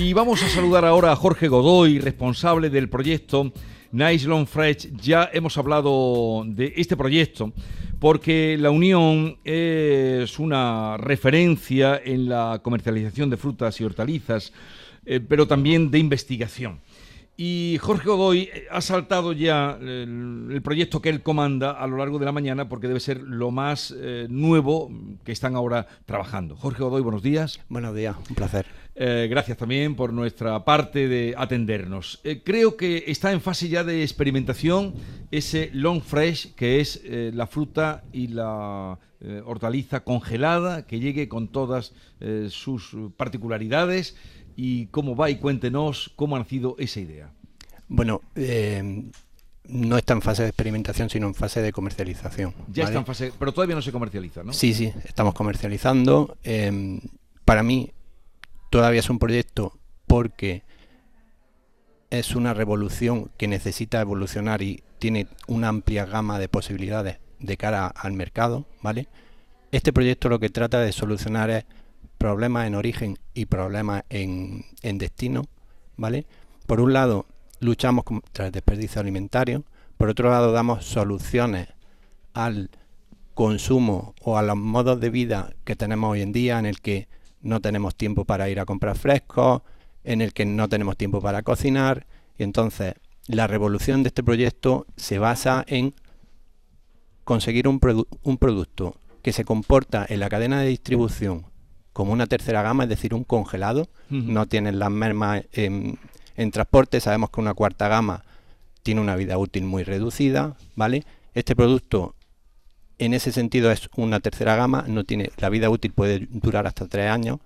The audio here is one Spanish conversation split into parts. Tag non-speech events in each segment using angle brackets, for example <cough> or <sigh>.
Y vamos a saludar ahora a Jorge Godoy, responsable del proyecto Nice Long Fresh. Ya hemos hablado de este proyecto porque la Unión es una referencia en la comercialización de frutas y hortalizas, eh, pero también de investigación. Y Jorge Godoy eh, ha saltado ya el, proyecto que él comanda a lo largo de la mañana porque debe ser lo más eh, nuevo que están ahora trabajando. Jorge Godoy, buenos días. Buenos días, un placer. Eh, gracias también por nuestra parte de atendernos. creo que está en fase ya de experimentación ese long fresh, que es la fruta y la hortaliza congelada, que llegue con todas sus particularidades y cómo va y cuéntenos cómo ha nacido esa idea. Bueno, eh, no está en fase de experimentación, sino en fase de comercialización. Ya está en fase, pero todavía no se comercializa, ¿no? Sí, sí, estamos comercializando. Para mí todavía es un proyecto porque es una revolución que necesita evolucionar y tiene una amplia gama de posibilidades de cara al mercado, ¿vale? Este proyecto lo que trata de solucionar es problemas en origen y problemas en, destino, ¿vale? Por un lado, luchamos contra el desperdicio alimentario, por otro lado, damos soluciones al consumo o a los modos de vida que tenemos hoy en día, en el que no tenemos tiempo para ir a comprar frescos, en el que no tenemos tiempo para cocinar, y entonces la revolución de este proyecto se basa en conseguir un, un producto que se comporta en la cadena de distribución como una tercera gama, es decir, un congelado. No tienen las mermas en, transporte. Sabemos que una cuarta gama tiene una vida útil muy reducida, ¿vale? Este producto en ese sentido es una tercera gama, no tiene la vida útil puede durar hasta tres años,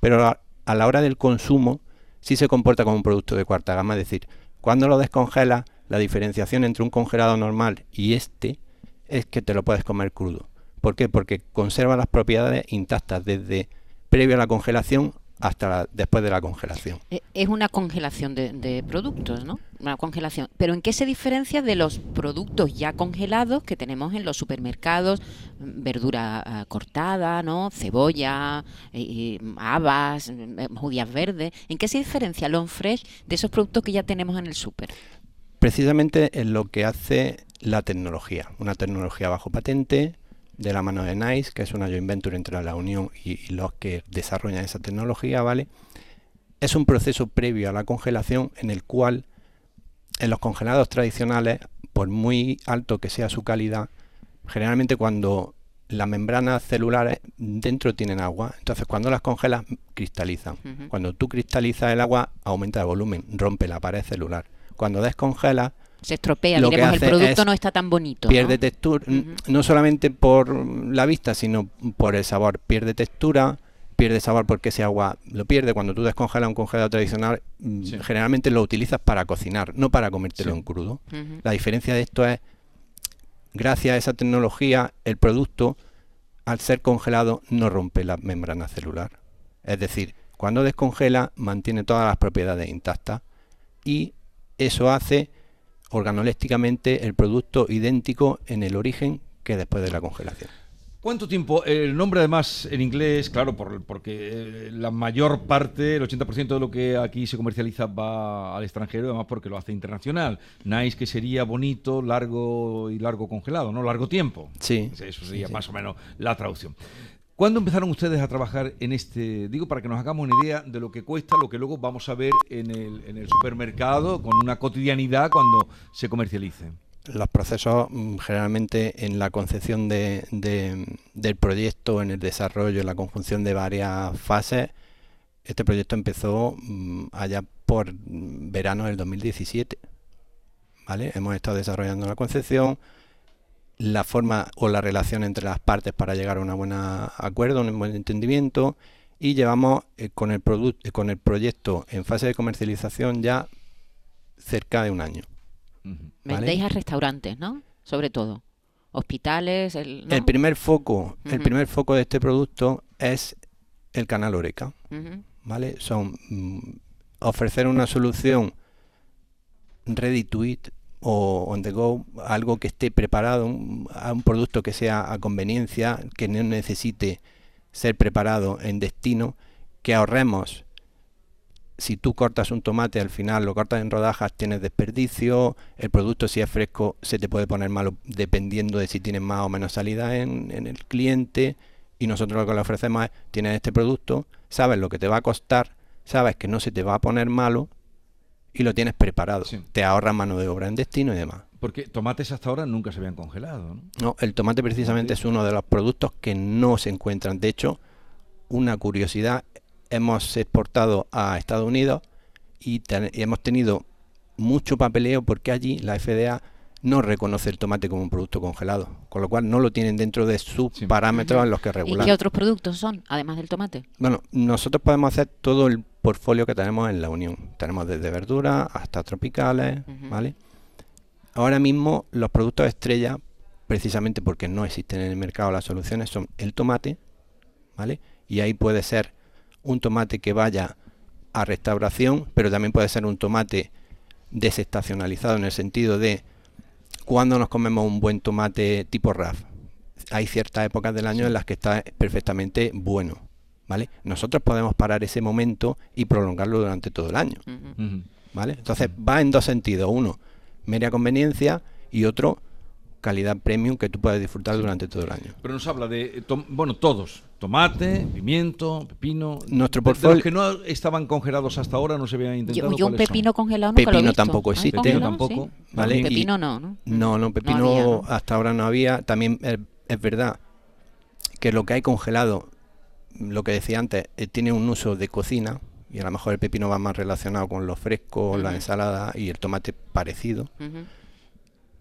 pero a, la hora del consumo sí se comporta como un producto de cuarta gama, es decir, cuando lo descongelas, la diferenciación entre un congelado normal y este es que te lo puedes comer crudo. ¿Por qué? Porque conserva las propiedades intactas desde previo a la congelación hasta después de la congelación. Eh, es una congelación de, productos, ¿no? Una congelación. Pero ¿en qué se diferencia de los productos ya congelados que tenemos en los supermercados? Verdura ah, cortada, ¿no? Cebolla, habas, eh, judías verdes. ¿En qué se diferencia Long Fresh de esos productos que ya tenemos en el super? Precisamente en lo que hace la tecnología. Una tecnología bajo patente, de la mano de NICE, que es una joint venture entre la Unión y, los que desarrollan esa tecnología, ¿vale? Es un proceso previo a la congelación en el cual en los congelados tradicionales, por muy alto que sea su calidad, generalmente cuando las membranas celulares dentro tienen agua, entonces cuando las congelas cristalizan. Cuando tú cristalizas el agua aumenta el volumen, rompe la pared celular. Cuando descongelas se estropea, el producto no está tan bonito. Pierde textura, no solamente por la vista, sino por el sabor. Pierde textura, pierde sabor porque ese agua lo pierde. Cuando tú descongelas un congelado tradicional, mm, generalmente lo utilizas para cocinar, no para comértelo en crudo. La diferencia de esto es, gracias a esa tecnología, el producto, al ser congelado, no rompe la membrana celular. Es decir, cuando descongela, mantiene todas las propiedades intactas y eso hace organolépticamente el producto idéntico en el origen que después de la congelación. ¿Cuánto tiempo? El nombre además en inglés, claro, porque eh, la mayor parte, el 80% de lo que aquí se comercializa va al extranjero, además porque lo hace internacional. Nice que sería bonito, largo y largo congelado, ¿no? Largo tiempo. Sí. Eso sería más o menos la traducción. ¿Cuándo empezaron ustedes a trabajar en este? Digo, para que nos hagamos una idea de lo que cuesta, lo que luego vamos a ver en el, en el supermercado con una cotidianidad cuando se comercialice. Los procesos mm, generalmente en la concepción de, del proyecto, en el desarrollo, en la conjunción de varias fases, este proyecto empezó mm, allá por verano del 2017. ¿vale? Hemos estado desarrollando la concepción, la forma o la relación entre las partes para llegar a un buen acuerdo, un buen entendimiento y llevamos eh, con, el producto, con el proyecto en fase de comercialización ya cerca de un año. Vendéis a restaurantes, ¿no? Sobre todo. Hospitales. El, primer foco, el primer foco de este producto es el canal Oreca. ¿Vale? Son mm, ofrecer una solución ready to eat o on the go, algo que esté preparado, un, a un producto que sea a conveniencia, que no necesite ser preparado en destino, que ahorremos. Si tú cortas un tomate al final lo cortas en rodajas tienes desperdicio, el producto si es fresco se te puede poner malo dependiendo de si tienes más o menos salida en, el cliente y nosotros lo que le ofrecemos es tienes este producto, sabes lo que te va a costar, sabes que no se te va a poner malo y lo tienes preparado. Te ahorras mano de obra en destino y demás. Porque tomates hasta ahora nunca se habían congelado. No, no el tomate precisamente es uno de los productos que no se encuentran. De hecho, una curiosidad hemos exportado a Estados Unidos y, hemos tenido mucho papeleo porque allí la FDA no reconoce el tomate como un producto congelado, con lo cual no lo tienen dentro de sus parámetros en los que regulan. ¿Y qué otros productos son, además del tomate? Bueno, nosotros podemos hacer todo el portfolio que tenemos en la Unión. Tenemos desde verduras hasta tropicales, ¿vale? Ahora mismo los productos estrella, precisamente porque no existen en el mercado las soluciones, son el tomate, ¿vale? Y ahí puede ser un tomate que vaya a restauración, pero también puede ser un tomate desestacionalizado en el sentido de cuando nos comemos un buen tomate tipo RAF. Hay ciertas épocas del año en las que está perfectamente bueno, ¿vale? Nosotros podemos parar ese momento y prolongarlo durante todo el año, ¿vale? Entonces va en dos sentidos, uno, media conveniencia y otro, calidad premium que tú puedes disfrutar durante todo el año. Pero nos habla de, bueno, todos, tomate, pimiento, pepino. Nuestro portfolio. los que no estaban congelados hasta ahora, no se habían intentado. Yo, un pepino congelado nunca Pepino tampoco existe. Pepino tampoco. ¿vale? pepino no, ¿no? No, no, pepino hasta ahora no había. También es, verdad que lo que hay congelado, lo que decía antes, eh, tiene un uso de cocina. Y a lo mejor el pepino va más relacionado con lo fresco, la ensalada y el tomate parecido.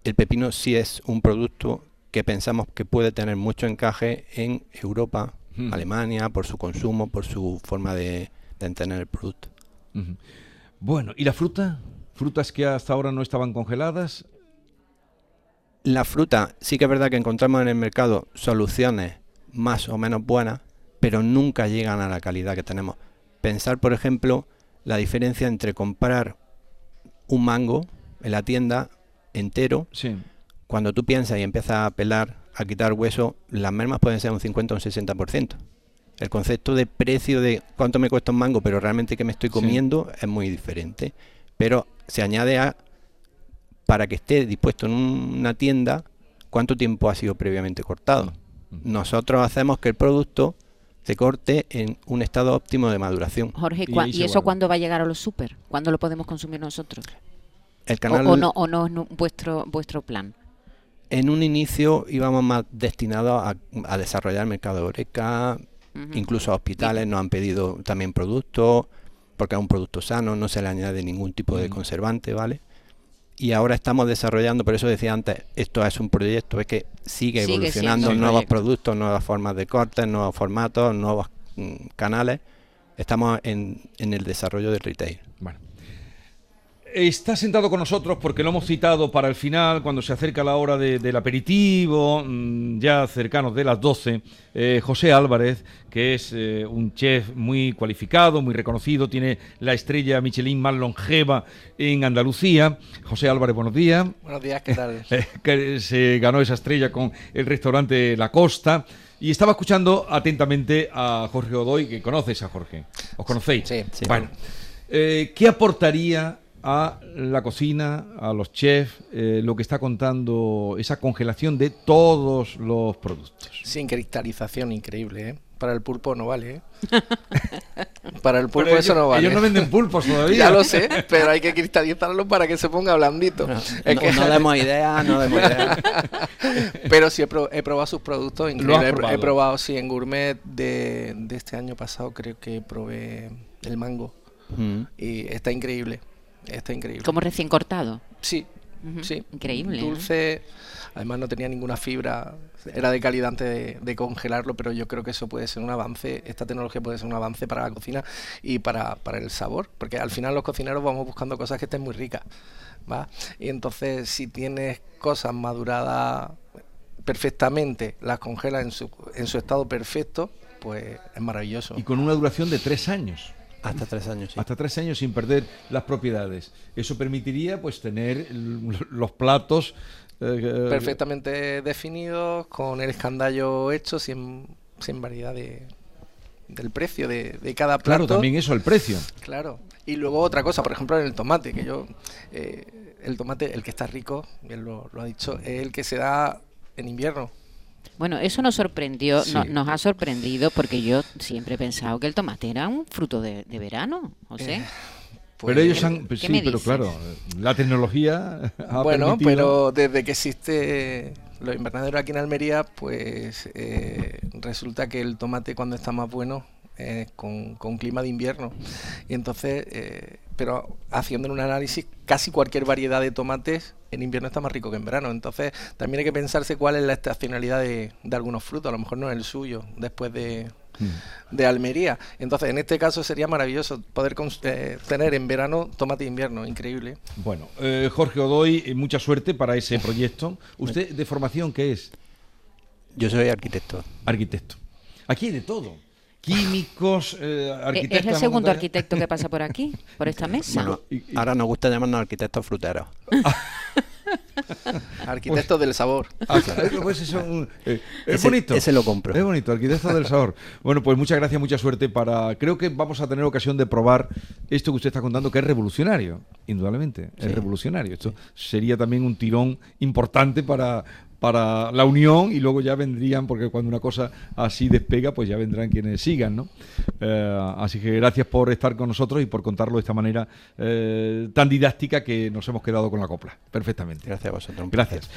El pepino sí es un producto que pensamos que puede tener mucho encaje en Europa, Alemania, por su consumo, por su forma de, entender el producto. Bueno, ¿y la fruta? ¿Frutas que hasta ahora no estaban congeladas? La fruta, sí que es verdad que encontramos en el mercado soluciones más o menos buenas, pero nunca llegan a la calidad que tenemos. Pensar, por ejemplo, la diferencia entre comprar un mango en la tienda entero, cuando tú piensas y empiezas a pelar a quitar hueso, las mermas pueden ser un 50 o un 60%. El concepto de precio de cuánto me cuesta un mango, pero realmente que me estoy comiendo es muy diferente. Pero se añade a, para que esté dispuesto en una tienda, cuánto tiempo ha sido previamente cortado. Nosotros hacemos que el producto se corte en un estado óptimo de maduración. Jorge, ¿y, eso cuándo va a llegar a los super? ¿Cuándo lo podemos consumir nosotros? El canal... o, no, ¿O no es vuestro, vuestro plan? en un inicio íbamos más destinados a, desarrollar el mercado de Oreca, incluso a hospitales nos han pedido también productos, porque es un producto sano, no se le añade ningún tipo de conservante, ¿vale? Y ahora estamos desarrollando, por eso decía antes, esto es un proyecto, es que sigue, evolucionando nuevos productos, nuevas formas de cortes, nuevos formatos, nuevos mm, canales. Estamos en, en el desarrollo del retail. Bueno. Está sentado con nosotros porque lo hemos citado para el final, cuando se acerca la hora del aperitivo, mm, ya cercanos de las 12, eh, José Álvarez, que es eh, un chef muy cualificado, muy reconocido, tiene la estrella Michelin más longeva en Andalucía. José Álvarez, buenos días. Buenos días, ¿qué tal? <laughs> Eh, que se ganó esa estrella con el restaurante La Costa. Y estaba escuchando atentamente a Jorge Odoy, que conoces a Jorge. ¿Os conocéis? Sí, sí. Bueno, ¿qué aportaría a la cocina, a los chefs, eh, lo que está contando esa congelación de todos los productos. Sin cristalización, increíble, ¿eh? Para el pulpo no vale, ¿eh? <laughs> Para el pulpo eso no vale. Ellos no venden pulpos todavía. ya lo sé, pero hay que cristalizarlo para que se ponga blandito. No, no, demos idea, no demos idea. <laughs> pero sí he, probado sus productos increíbles. He, probado, sí, en gourmet de, este año pasado creo que probé el mango. Mm. Y está increíble. Está increíble. Como recién cortado. Sí, sí. Increíble. ¿eh? Dulce, además no tenía ninguna fibra, era de calidad antes de, congelarlo, pero yo creo que eso puede ser un avance, esta tecnología puede ser un avance para la cocina y para, para el sabor, porque al final los cocineros vamos buscando cosas que estén muy ricas. ¿va? Y entonces si tienes cosas maduradas perfectamente, las congelas en su, en su estado perfecto, pues es maravilloso. Y con una duración de tres años. Hasta tres años, sí. Hasta tres años sin perder las propiedades. Eso permitiría pues tener los platos eh, perfectamente definidos, con el escandallo hecho, sin, sin variedad de, del precio de, cada plato. Claro, también eso, el precio. Claro. Y luego otra cosa, por ejemplo, en el tomate, que yo, eh, el tomate, el que está rico, bien lo, lo ha dicho, es el que se da en invierno. Bueno, eso nos sorprendió, Sí. no- nos ha sorprendido porque yo siempre he pensado que el tomate era un fruto de, de verano, José. Eh, pero Pues, ellos ¿qué- han, qué sí, pero claro, la tecnología ha Bueno, permitido- pero desde que existe los invernaderos aquí en Almería, pues eh, resulta que el tomate cuando está más bueno es con, con clima de invierno. Y entonces, eh, pero haciendo un análisis, casi cualquier variedad de tomates en invierno está más rico que en verano. Entonces, también hay que pensarse cuál es la estacionalidad de, de algunos frutos. A lo mejor no es el suyo, después de, Mm. de Almería. Entonces, en este caso sería maravilloso poder eh, tener en verano tomate de invierno, increíble. Bueno, eh, Jorge Godoy, eh, mucha suerte para ese proyecto. <laughs> ¿Usted de formación qué es? Yo soy arquitecto. Arquitecto. Aquí hay de todo. Químicos, eh, Eh, arquitectos. es el segundo arquitecto que pasa por aquí, por esta mesa. Bueno, ahora nos gusta llamarnos arquitectos fruteros. <laughs> Arquitectos del sabor. Ah, claro, pues eso, eh, es Ese- bonito. ese lo compro. Es bonito, arquitecto del sabor. Bueno, pues muchas gracias, mucha suerte para. Creo que vamos a tener ocasión de probar esto que usted está contando, que es revolucionario, indudablemente. Es revolucionario. Esto sería también un tirón importante para para la unión y luego ya vendrían, porque cuando una cosa así despega, pues ya vendrán quienes sigan, ¿no? Eh, así que gracias por estar con nosotros y por contarlo de esta manera eh, tan didáctica que nos hemos quedado con la copla. Perfectamente. Gracias a vosotros. Gracias.